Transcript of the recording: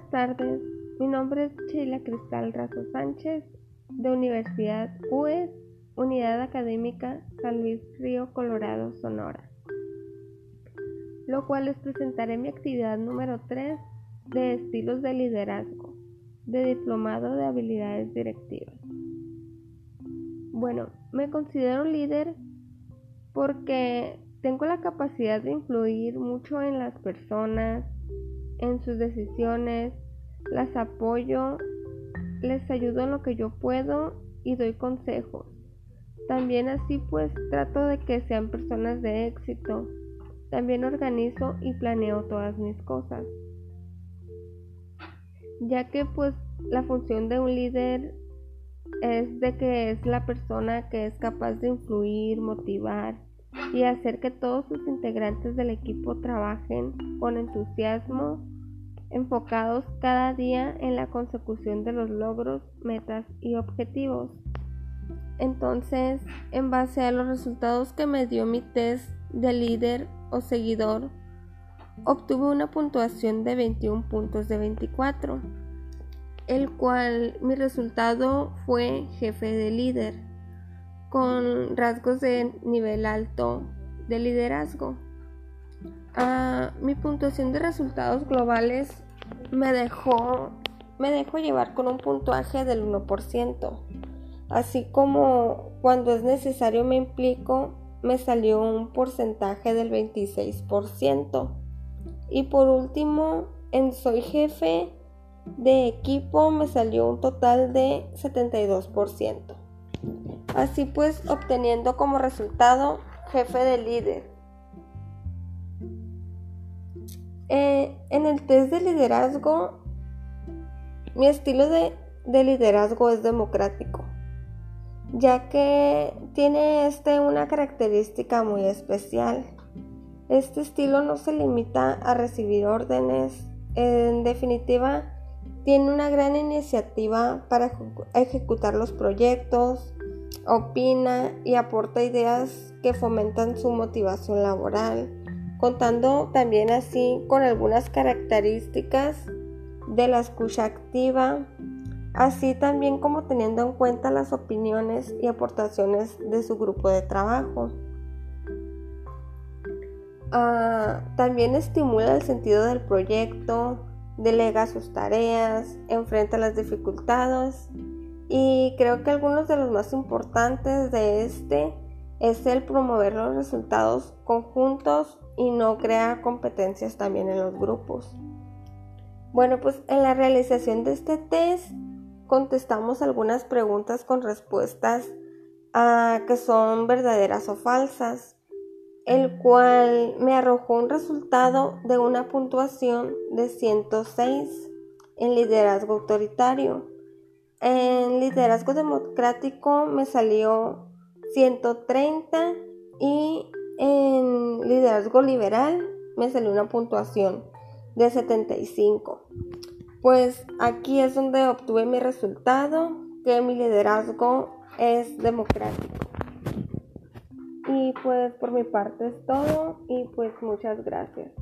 tardes, mi nombre es Sheila Cristal Razo Sánchez de Universidad UES, Unidad Académica San Luis Río Colorado, Sonora, lo cual les presentaré mi actividad número 3 de estilos de liderazgo, de diplomado de habilidades directivas. Bueno, me considero líder porque tengo la capacidad de influir mucho en las personas, en sus decisiones, las apoyo, les ayudo en lo que yo puedo y doy consejos. También así pues trato de que sean personas de éxito. También organizo y planeo todas mis cosas. Ya que pues la función de un líder es de que es la persona que es capaz de influir, motivar y hacer que todos sus integrantes del equipo trabajen con entusiasmo enfocados cada día en la consecución de los logros, metas y objetivos. Entonces, en base a los resultados que me dio mi test de líder o seguidor, obtuve una puntuación de 21 puntos de 24, el cual mi resultado fue jefe de líder, con rasgos de nivel alto de liderazgo. Ah, mi puntuación de resultados globales me dejó, me dejó llevar con un puntuaje del 1%. Así como cuando es necesario me implico, me salió un porcentaje del 26%. Y por último, en Soy Jefe de equipo me salió un total de 72%. Así pues, obteniendo como resultado jefe de líder. Eh, en el test de liderazgo, mi estilo de, de liderazgo es democrático, ya que tiene este una característica muy especial. Este estilo no se limita a recibir órdenes, en definitiva, tiene una gran iniciativa para ejecutar los proyectos, opina y aporta ideas que fomentan su motivación laboral contando también así con algunas características de la escucha activa, así también como teniendo en cuenta las opiniones y aportaciones de su grupo de trabajo. Ah, también estimula el sentido del proyecto, delega sus tareas, enfrenta las dificultades y creo que algunos de los más importantes de este es el promover los resultados conjuntos y no crear competencias también en los grupos. Bueno, pues en la realización de este test contestamos algunas preguntas con respuestas a que son verdaderas o falsas, el cual me arrojó un resultado de una puntuación de 106 en liderazgo autoritario. En liderazgo democrático me salió 130 y en liderazgo liberal me salió una puntuación de 75. Pues aquí es donde obtuve mi resultado, que mi liderazgo es democrático. Y pues por mi parte es todo y pues muchas gracias.